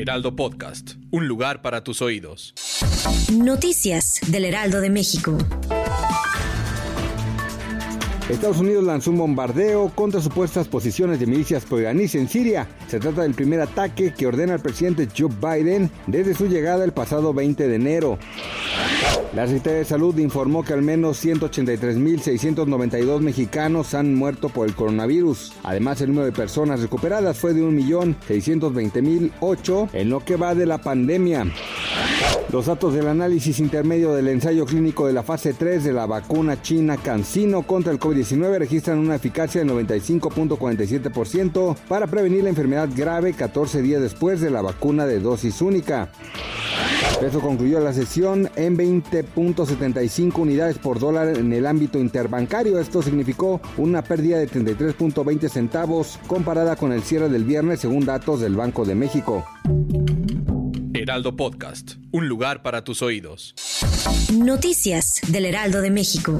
Heraldo Podcast, un lugar para tus oídos. Noticias del Heraldo de México. Estados Unidos lanzó un bombardeo contra supuestas posiciones de milicias proiraníes en Siria. Se trata del primer ataque que ordena el presidente Joe Biden desde su llegada el pasado 20 de enero. La Secretaría de Salud informó que al menos 183.692 mexicanos han muerto por el coronavirus. Además, el número de personas recuperadas fue de 1.620.008 en lo que va de la pandemia. Los datos del análisis intermedio del ensayo clínico de la fase 3 de la vacuna china CanSino contra el COVID-19 registran una eficacia del 95.47% para prevenir la enfermedad grave 14 días después de la vacuna de dosis única. Eso concluyó la sesión en 20.75 unidades por dólar en el ámbito interbancario. Esto significó una pérdida de 33.20 centavos comparada con el cierre del viernes según datos del Banco de México. Heraldo Podcast, un lugar para tus oídos. Noticias del Heraldo de México.